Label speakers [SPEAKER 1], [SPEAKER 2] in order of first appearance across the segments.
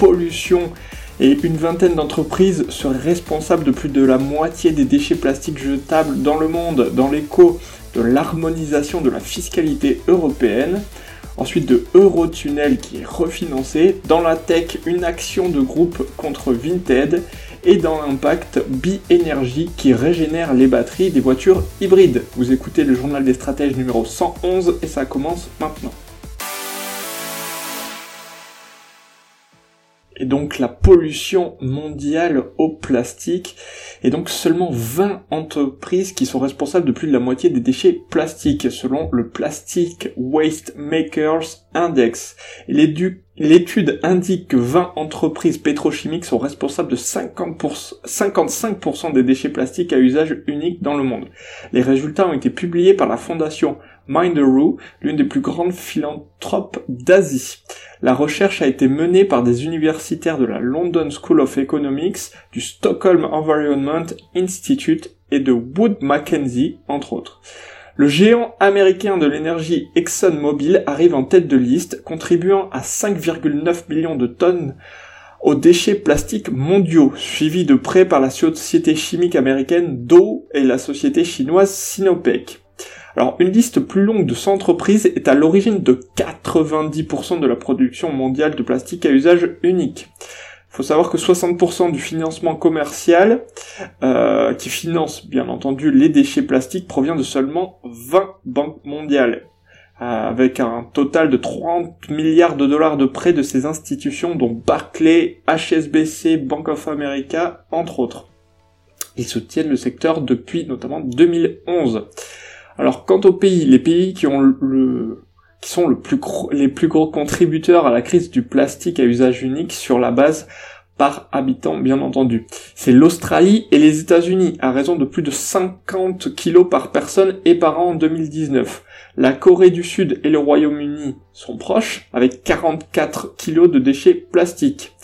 [SPEAKER 1] pollution et une vingtaine d'entreprises seraient responsables de plus de la moitié des déchets plastiques jetables dans le monde, dans l'écho de l'harmonisation de la fiscalité européenne. Ensuite de Eurotunnel qui est refinancé. Dans la tech, une action de groupe contre Vinted. Et dans l'impact, Bi-Energy qui régénère les batteries des voitures hybrides. Vous écoutez le journal des stratèges numéro 111 et ça commence maintenant. Et donc la pollution mondiale au plastique, et donc seulement 20 entreprises qui sont responsables de plus de la moitié des déchets plastiques, selon le Plastic Waste Makers Index. L'étude indique que 20 entreprises pétrochimiques sont responsables de 50%, 55% des déchets plastiques à usage unique dans le monde. Les résultats ont été publiés par la fondation Minderoo, l'une des plus grandes philanthropes d'Asie. La recherche a été menée par des universitaires de la London School of Economics, du Stockholm Environment Institute et de Wood Mackenzie, entre autres. Le géant américain de l'énergie ExxonMobil arrive en tête de liste, contribuant à 5,9 millions de tonnes aux déchets plastiques mondiaux, suivi de près par la société chimique américaine Dow et la société chinoise Sinopec. Alors, une liste plus longue de 100 entreprises est à l'origine de 90% de la production mondiale de plastique à usage unique. Il faut savoir que 60% du financement commercial, euh, qui finance bien entendu les déchets plastiques, provient de seulement 20 banques mondiales, avec un total de 30 milliards de dollars de prêts de ces institutions, dont Barclay, HSBC, Bank of America, entre autres. Ils soutiennent le secteur depuis notamment 2011. Alors quant aux pays, les pays qui ont le qui sont le plus les plus gros contributeurs à la crise du plastique à usage unique sur la base par habitant bien entendu. C'est l'Australie et les États-Unis à raison de plus de 50 kilos par personne et par an en 2019. La Corée du Sud et le Royaume-Uni sont proches avec 44 kilos de déchets plastiques.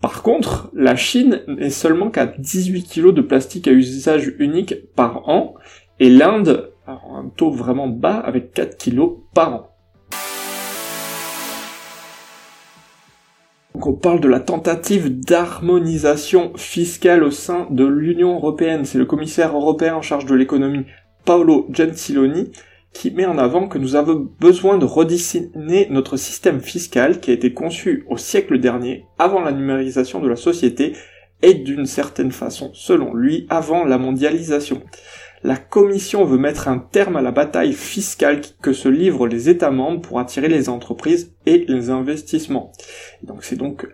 [SPEAKER 1] Par contre, la Chine n'est seulement qu'à 18 kilos de plastique à usage unique par an et l'Inde un taux vraiment bas avec 4 kilos par an. Donc on parle de la tentative d'harmonisation fiscale au sein de l'Union européenne. C'est le commissaire européen en charge de l'économie, Paolo Gentiloni, qui met en avant que nous avons besoin de redessiner notre système fiscal qui a été conçu au siècle dernier, avant la numérisation de la société, et d'une certaine façon, selon lui, avant la mondialisation la Commission veut mettre un terme à la bataille fiscale que se livrent les États membres pour attirer les entreprises et les investissements. donc c'est donc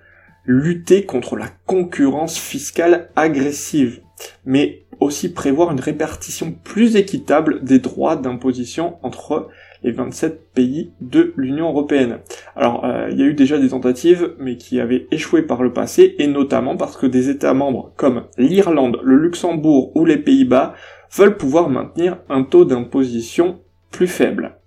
[SPEAKER 1] lutter contre la concurrence fiscale agressive, mais aussi prévoir une répartition plus équitable des droits d'imposition entre les 27 pays de l'Union européenne. Alors, euh, il y a eu déjà des tentatives, mais qui avaient échoué par le passé, et notamment parce que des États membres comme l'Irlande, le Luxembourg ou les Pays-Bas veulent pouvoir maintenir un taux d'imposition plus faible.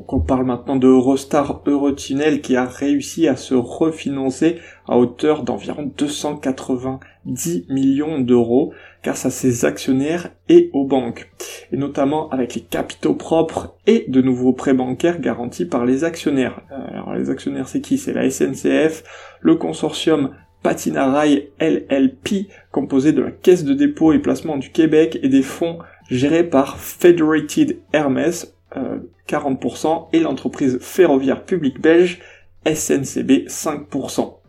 [SPEAKER 1] Donc on parle maintenant de Eurostar Eurotunnel qui a réussi à se refinancer à hauteur d'environ 290 millions d'euros grâce à ses actionnaires et aux banques, et notamment avec les capitaux propres et de nouveaux prêts bancaires garantis par les actionnaires. Euh, alors les actionnaires c'est qui? C'est la SNCF, le consortium Patinarail LLP, composé de la Caisse de dépôt et placement du Québec et des fonds gérés par Federated Hermes, 40%, euh, et l'entreprise ferroviaire publique belge SNCB 5%.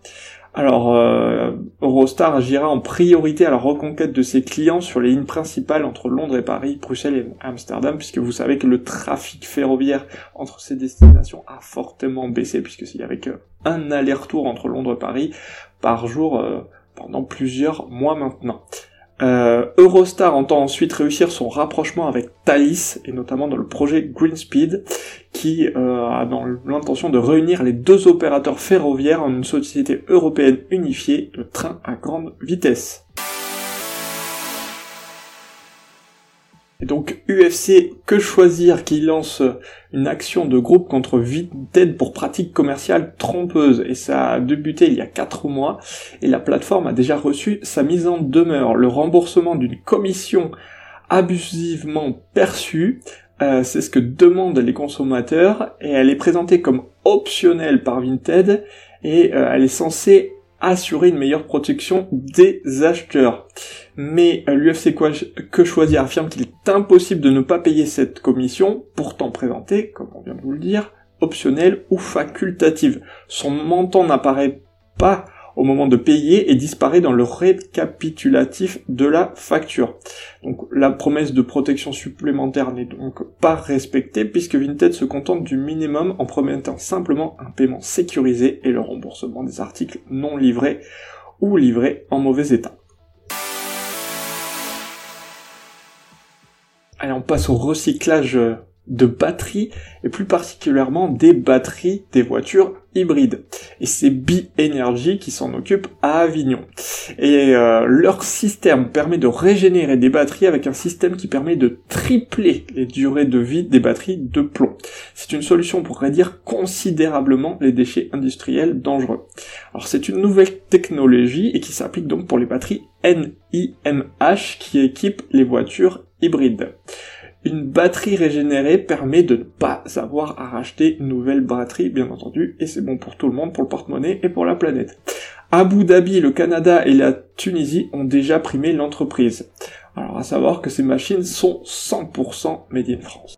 [SPEAKER 1] Alors, euh, Eurostar agira en priorité à la reconquête de ses clients sur les lignes principales entre Londres et Paris, Bruxelles et Amsterdam, puisque vous savez que le trafic ferroviaire entre ces destinations a fortement baissé, puisque s'il y avait qu'un aller-retour entre Londres et Paris par jour euh, pendant plusieurs mois maintenant. Euh, Eurostar entend ensuite réussir son rapprochement avec Thalys, et notamment dans le projet Greenspeed, qui euh, a dans l'intention de réunir les deux opérateurs ferroviaires en une société européenne unifiée de train à grande vitesse. Et donc UFC Que Choisir qui lance une action de groupe contre Vinted pour pratiques commerciales trompeuses. Et ça a débuté il y a 4 mois et la plateforme a déjà reçu sa mise en demeure. Le remboursement d'une commission abusivement perçue, euh, c'est ce que demandent les consommateurs et elle est présentée comme optionnelle par Vinted et euh, elle est censée assurer une meilleure protection des acheteurs. Mais euh, l'UFC que choisir affirme qu'il est impossible de ne pas payer cette commission, pourtant présentée, comme on vient de vous le dire, optionnelle ou facultative. Son montant n'apparaît pas au moment de payer et disparaît dans le récapitulatif de la facture. Donc la promesse de protection supplémentaire n'est donc pas respectée puisque Vinted se contente du minimum en promettant simplement un paiement sécurisé et le remboursement des articles non livrés ou livrés en mauvais état. Allez, on passe au recyclage de batteries et plus particulièrement des batteries des voitures hybrides. Et c'est Bi-Energy qui s'en occupe à Avignon. Et euh, leur système permet de régénérer des batteries avec un système qui permet de tripler les durées de vie des batteries de plomb. C'est une solution pour réduire considérablement les déchets industriels dangereux. Alors c'est une nouvelle technologie et qui s'applique donc pour les batteries NIMH qui équipent les voitures hybrides. Une batterie régénérée permet de ne pas avoir à racheter une nouvelle batterie, bien entendu, et c'est bon pour tout le monde, pour le porte-monnaie et pour la planète. Abu Dhabi, le Canada et la Tunisie ont déjà primé l'entreprise. Alors à savoir que ces machines sont 100% made in France.